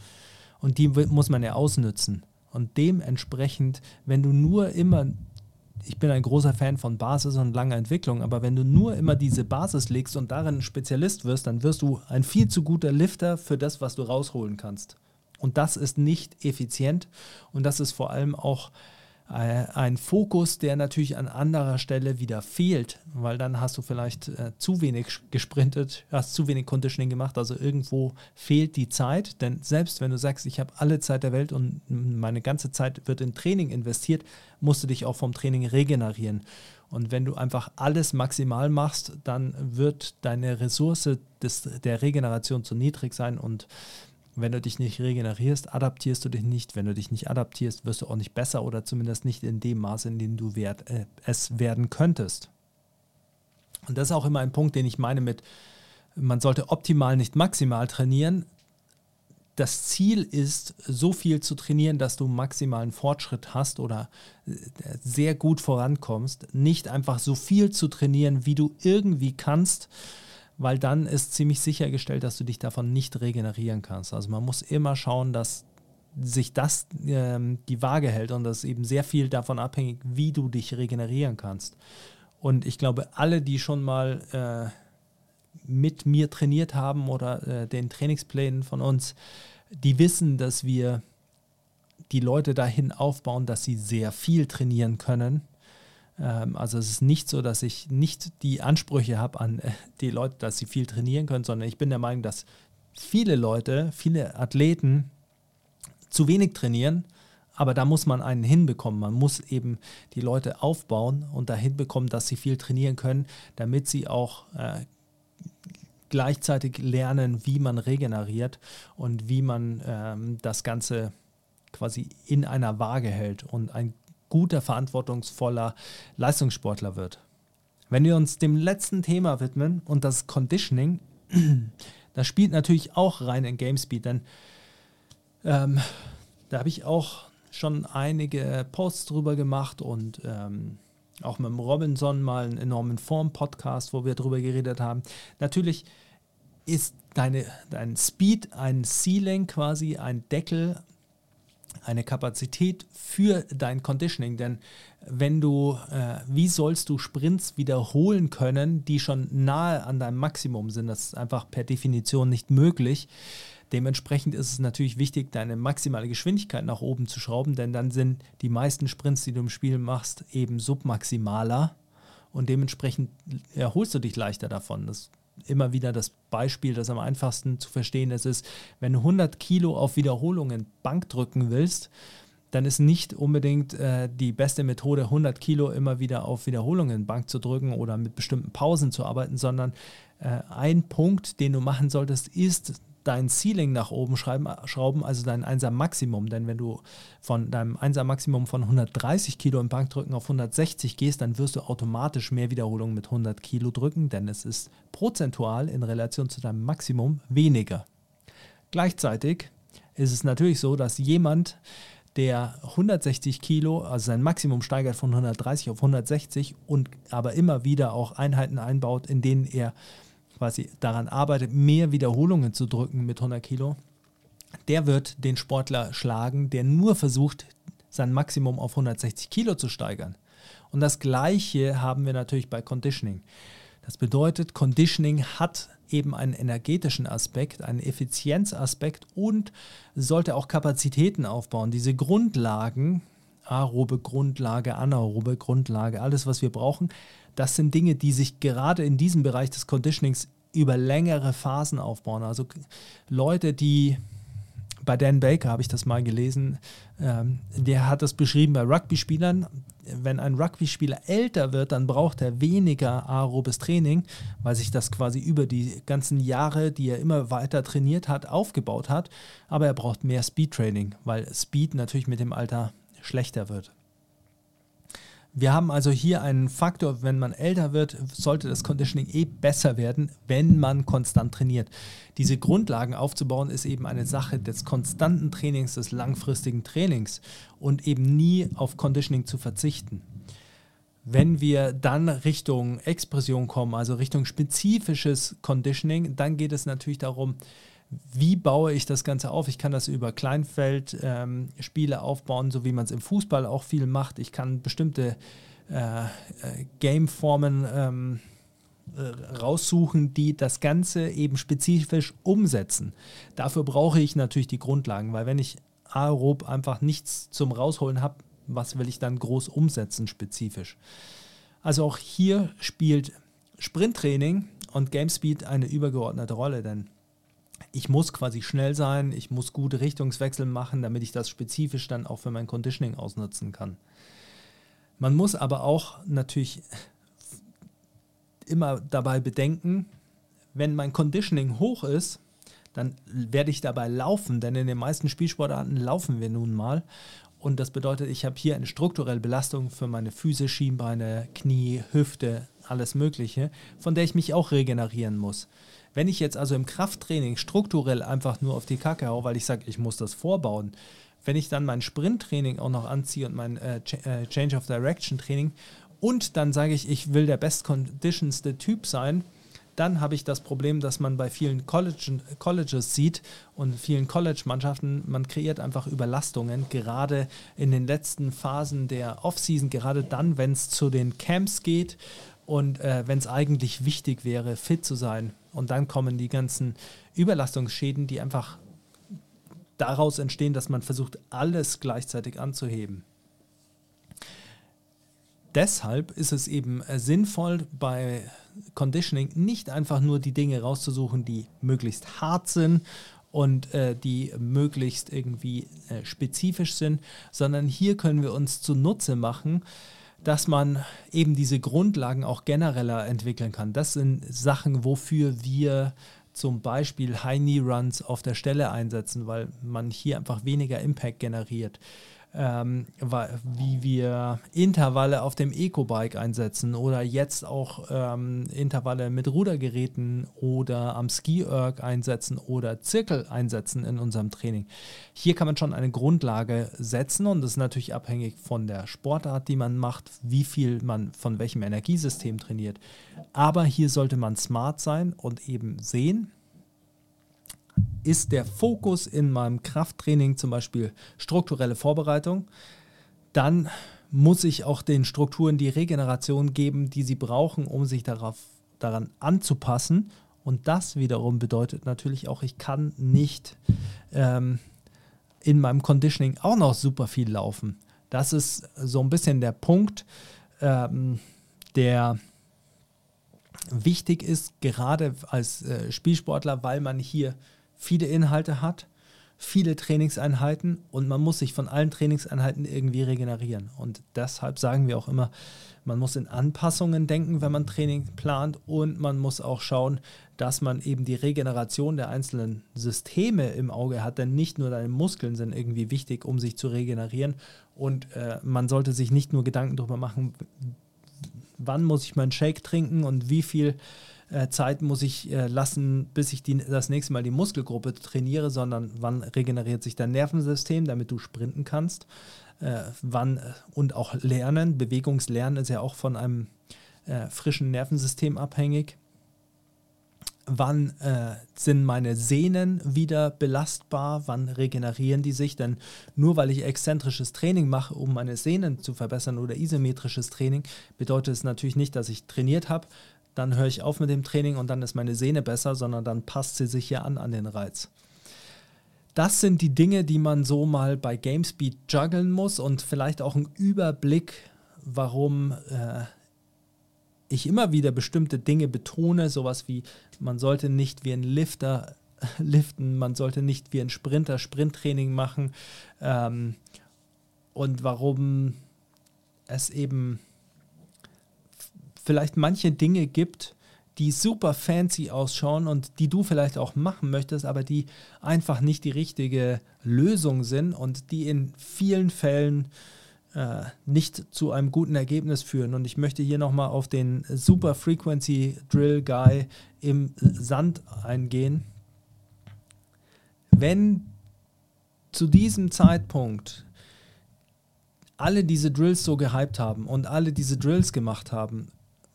Und die muss man ja ausnützen. Und dementsprechend, wenn du nur immer, ich bin ein großer Fan von Basis und langer Entwicklung, aber wenn du nur immer diese Basis legst und darin Spezialist wirst, dann wirst du ein viel zu guter Lifter für das, was du rausholen kannst. Und das ist nicht effizient und das ist vor allem auch ein Fokus, der natürlich an anderer Stelle wieder fehlt, weil dann hast du vielleicht äh, zu wenig gesprintet, hast zu wenig Conditioning gemacht, also irgendwo fehlt die Zeit, denn selbst wenn du sagst, ich habe alle Zeit der Welt und meine ganze Zeit wird in Training investiert, musst du dich auch vom Training regenerieren. Und wenn du einfach alles maximal machst, dann wird deine Ressource des, der Regeneration zu niedrig sein und wenn du dich nicht regenerierst, adaptierst du dich nicht. Wenn du dich nicht adaptierst, wirst du auch nicht besser oder zumindest nicht in dem Maße, in dem du werd, äh, es werden könntest. Und das ist auch immer ein Punkt, den ich meine mit, man sollte optimal nicht maximal trainieren. Das Ziel ist, so viel zu trainieren, dass du maximalen Fortschritt hast oder äh, sehr gut vorankommst. Nicht einfach so viel zu trainieren, wie du irgendwie kannst, weil dann ist ziemlich sichergestellt, dass du dich davon nicht regenerieren kannst. Also man muss immer schauen, dass sich das ähm, die Waage hält und das eben sehr viel davon abhängig, wie du dich regenerieren kannst. Und ich glaube, alle, die schon mal äh, mit mir trainiert haben oder äh, den Trainingsplänen von uns, die wissen, dass wir die Leute dahin aufbauen, dass sie sehr viel trainieren können also es ist nicht so, dass ich nicht die Ansprüche habe an äh, die Leute, dass sie viel trainieren können, sondern ich bin der Meinung, dass viele Leute, viele Athleten zu wenig trainieren, aber da muss man einen hinbekommen. Man muss eben die Leute aufbauen und dahin bekommen, dass sie viel trainieren können, damit sie auch äh, gleichzeitig lernen, wie man regeneriert und wie man ähm, das Ganze quasi in einer Waage hält und ein guter, verantwortungsvoller Leistungssportler wird. Wenn wir uns dem letzten Thema widmen und das Conditioning, das spielt natürlich auch rein in GameSpeed, denn ähm, da habe ich auch schon einige Posts drüber gemacht und ähm, auch mit dem Robinson mal einen enormen Form-Podcast, wo wir drüber geredet haben. Natürlich ist deine, dein Speed ein Ceiling quasi, ein Deckel eine Kapazität für dein Conditioning, denn wenn du, äh, wie sollst du Sprints wiederholen können, die schon nahe an deinem Maximum sind? Das ist einfach per Definition nicht möglich. Dementsprechend ist es natürlich wichtig, deine maximale Geschwindigkeit nach oben zu schrauben, denn dann sind die meisten Sprints, die du im Spiel machst, eben submaximaler und dementsprechend erholst du dich leichter davon. Das immer wieder das Beispiel, das am einfachsten zu verstehen ist, ist, wenn du 100 Kilo auf Wiederholungen Bank drücken willst, dann ist nicht unbedingt äh, die beste Methode, 100 Kilo immer wieder auf Wiederholungen Bank zu drücken oder mit bestimmten Pausen zu arbeiten, sondern äh, ein Punkt, den du machen solltest, ist dein Ceiling nach oben schreiben, schrauben, also dein 1er Maximum. Denn wenn du von deinem 1er Maximum von 130 Kilo im Bankdrücken auf 160 gehst, dann wirst du automatisch mehr Wiederholungen mit 100 Kilo drücken, denn es ist prozentual in Relation zu deinem Maximum weniger. Gleichzeitig ist es natürlich so, dass jemand, der 160 Kilo, also sein Maximum steigert von 130 auf 160 und aber immer wieder auch Einheiten einbaut, in denen er quasi daran arbeitet, mehr Wiederholungen zu drücken mit 100 Kilo, der wird den Sportler schlagen, der nur versucht, sein Maximum auf 160 Kilo zu steigern. Und das Gleiche haben wir natürlich bei Conditioning. Das bedeutet, Conditioning hat eben einen energetischen Aspekt, einen Effizienzaspekt und sollte auch Kapazitäten aufbauen. Diese Grundlagen, aerobe Grundlage, anaerobe Grundlage, alles, was wir brauchen, das sind Dinge, die sich gerade in diesem Bereich des Conditionings über längere Phasen aufbauen. Also Leute, die bei Dan Baker habe ich das mal gelesen, ähm, der hat das beschrieben bei Rugby-Spielern. Wenn ein Rugby-Spieler älter wird, dann braucht er weniger aerobes Training, weil sich das quasi über die ganzen Jahre, die er immer weiter trainiert hat, aufgebaut hat. Aber er braucht mehr Speed-Training, weil Speed natürlich mit dem Alter schlechter wird. Wir haben also hier einen Faktor, wenn man älter wird, sollte das Conditioning eh besser werden, wenn man konstant trainiert. Diese Grundlagen aufzubauen ist eben eine Sache des konstanten Trainings, des langfristigen Trainings und eben nie auf Conditioning zu verzichten. Wenn wir dann Richtung Expression kommen, also Richtung spezifisches Conditioning, dann geht es natürlich darum, wie baue ich das Ganze auf? Ich kann das über Kleinfeldspiele ähm, aufbauen, so wie man es im Fußball auch viel macht. Ich kann bestimmte äh, äh, Gameformen ähm, äh, raussuchen, die das Ganze eben spezifisch umsetzen. Dafür brauche ich natürlich die Grundlagen, weil wenn ich aerob einfach nichts zum Rausholen habe, was will ich dann groß umsetzen spezifisch? Also auch hier spielt Sprinttraining und Game Speed eine übergeordnete Rolle, denn ich muss quasi schnell sein, ich muss gute Richtungswechsel machen, damit ich das spezifisch dann auch für mein Conditioning ausnutzen kann. Man muss aber auch natürlich immer dabei bedenken, wenn mein Conditioning hoch ist, dann werde ich dabei laufen, denn in den meisten Spielsportarten laufen wir nun mal. Und das bedeutet, ich habe hier eine strukturelle Belastung für meine Füße, Schienbeine, Knie, Hüfte, alles Mögliche, von der ich mich auch regenerieren muss. Wenn ich jetzt also im Krafttraining strukturell einfach nur auf die Kacke haue, weil ich sage, ich muss das vorbauen, wenn ich dann mein Sprinttraining auch noch anziehe und mein äh, äh Change of Direction Training und dann sage ich, ich will der best conditionste Typ sein, dann habe ich das Problem, dass man bei vielen College, Colleges sieht und vielen College-Mannschaften, man kreiert einfach Überlastungen, gerade in den letzten Phasen der Offseason, gerade dann, wenn es zu den Camps geht und äh, wenn es eigentlich wichtig wäre, fit zu sein. Und dann kommen die ganzen Überlastungsschäden, die einfach daraus entstehen, dass man versucht, alles gleichzeitig anzuheben. Deshalb ist es eben äh, sinnvoll, bei Conditioning nicht einfach nur die Dinge rauszusuchen, die möglichst hart sind und äh, die möglichst irgendwie äh, spezifisch sind, sondern hier können wir uns zunutze machen, dass man eben diese Grundlagen auch genereller entwickeln kann. Das sind Sachen, wofür wir zum Beispiel High Knee Runs auf der Stelle einsetzen, weil man hier einfach weniger Impact generiert ähm, wie wir Intervalle auf dem Eco-Bike einsetzen oder jetzt auch ähm, Intervalle mit Rudergeräten oder am Ski-Erg einsetzen oder Zirkel einsetzen in unserem Training. Hier kann man schon eine Grundlage setzen und das ist natürlich abhängig von der Sportart, die man macht, wie viel man von welchem Energiesystem trainiert. Aber hier sollte man smart sein und eben sehen, ist der Fokus in meinem Krafttraining zum Beispiel strukturelle Vorbereitung, dann muss ich auch den Strukturen die Regeneration geben, die sie brauchen, um sich darauf, daran anzupassen. Und das wiederum bedeutet natürlich auch, ich kann nicht ähm, in meinem Conditioning auch noch super viel laufen. Das ist so ein bisschen der Punkt, ähm, der wichtig ist, gerade als äh, Spielsportler, weil man hier viele Inhalte hat, viele Trainingseinheiten und man muss sich von allen Trainingseinheiten irgendwie regenerieren. Und deshalb sagen wir auch immer, man muss in Anpassungen denken, wenn man Training plant und man muss auch schauen, dass man eben die Regeneration der einzelnen Systeme im Auge hat, denn nicht nur deine Muskeln sind irgendwie wichtig, um sich zu regenerieren und äh, man sollte sich nicht nur Gedanken darüber machen, wann muss ich meinen Shake trinken und wie viel äh, Zeit muss ich äh, lassen, bis ich die, das nächste Mal die Muskelgruppe trainiere, sondern wann regeneriert sich dein Nervensystem, damit du sprinten kannst. Äh, wann äh, und auch Lernen, Bewegungslernen ist ja auch von einem frischen Nervensystem abhängig. Wann sind meine Sehnen wieder belastbar? Wann regenerieren die sich? Denn nur weil ich exzentrisches Training mache, um meine Sehnen zu verbessern oder isometrisches Training, bedeutet es natürlich nicht, dass ich trainiert habe, dann höre ich auf mit dem Training und dann ist meine Sehne besser, sondern dann passt sie sich ja an an den Reiz. Das sind die Dinge, die man so mal bei GameSpeed juggeln muss und vielleicht auch einen Überblick, warum äh, ich immer wieder bestimmte Dinge betone, sowas wie man sollte nicht wie ein Lifter liften, man sollte nicht wie ein Sprinter Sprinttraining machen ähm, und warum es eben vielleicht manche Dinge gibt, die super fancy ausschauen und die du vielleicht auch machen möchtest, aber die einfach nicht die richtige Lösung sind und die in vielen Fällen äh, nicht zu einem guten Ergebnis führen. Und ich möchte hier nochmal auf den Super Frequency Drill Guy im Sand eingehen. Wenn zu diesem Zeitpunkt alle diese Drills so gehypt haben und alle diese Drills gemacht haben,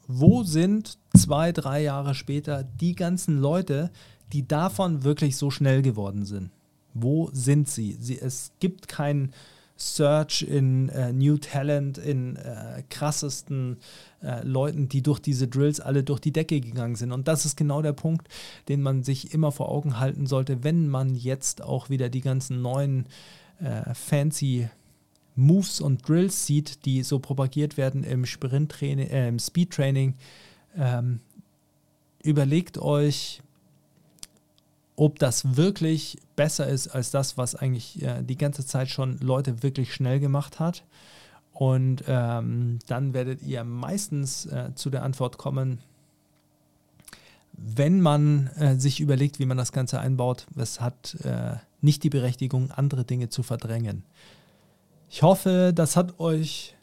wo sind zwei, drei Jahre später die ganzen Leute, die davon wirklich so schnell geworden sind? Wo sind sie? sie es gibt keinen Search in äh, New Talent, in äh, krassesten äh, Leuten, die durch diese Drills alle durch die Decke gegangen sind. Und das ist genau der Punkt, den man sich immer vor Augen halten sollte, wenn man jetzt auch wieder die ganzen neuen äh, fancy Moves und Drills sieht, die so propagiert werden im Sprinttraining, äh, im Speedtraining, ähm, überlegt euch, ob das wirklich besser ist als das, was eigentlich äh, die ganze Zeit schon Leute wirklich schnell gemacht hat. Und ähm, dann werdet ihr meistens äh, zu der Antwort kommen, wenn man äh, sich überlegt, wie man das Ganze einbaut, es hat äh, nicht die Berechtigung, andere Dinge zu verdrängen. Ich hoffe, das hat euch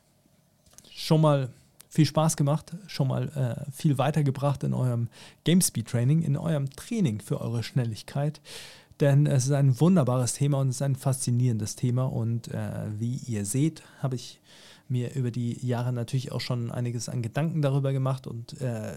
schon mal viel Spaß gemacht, schon mal äh, viel weitergebracht in eurem GameSpeed Training, in eurem Training für eure Schnelligkeit. Denn es ist ein wunderbares Thema und es ist ein faszinierendes Thema. Und äh, wie ihr seht, habe ich mir über die Jahre natürlich auch schon einiges an Gedanken darüber gemacht und äh,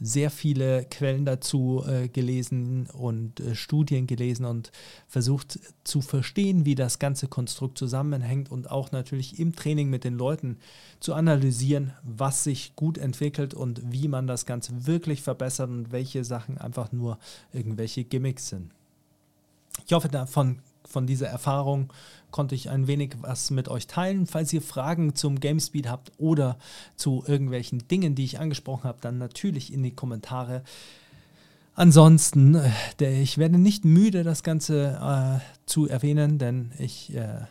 sehr viele Quellen dazu äh, gelesen und äh, Studien gelesen und versucht zu verstehen, wie das ganze Konstrukt zusammenhängt und auch natürlich im Training mit den Leuten zu analysieren, was sich gut entwickelt und wie man das Ganze wirklich verbessert und welche Sachen einfach nur irgendwelche Gimmicks sind. Ich hoffe, davon von dieser Erfahrung konnte ich ein wenig was mit euch teilen. Falls ihr Fragen zum Gamespeed habt oder zu irgendwelchen Dingen, die ich angesprochen habe, dann natürlich in die Kommentare. Ansonsten, äh, ich werde nicht müde, das Ganze äh, zu erwähnen, denn ich äh,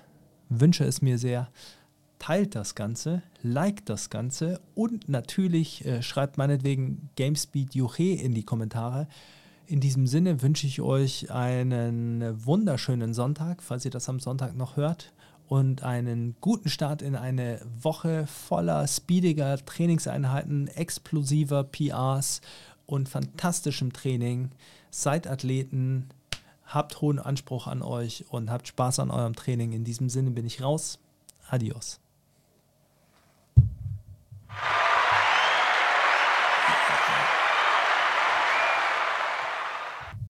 wünsche es mir sehr. Teilt das Ganze, liked das Ganze und natürlich äh, schreibt meinetwegen Gamespeed Juche in die Kommentare. In diesem Sinne wünsche ich euch einen wunderschönen Sonntag, falls ihr das am Sonntag noch hört. Und einen guten Start in eine Woche voller speediger Trainingseinheiten, explosiver PRs und fantastischem Training. Seid Athleten, habt hohen Anspruch an euch und habt Spaß an eurem Training. In diesem Sinne bin ich raus. Adios.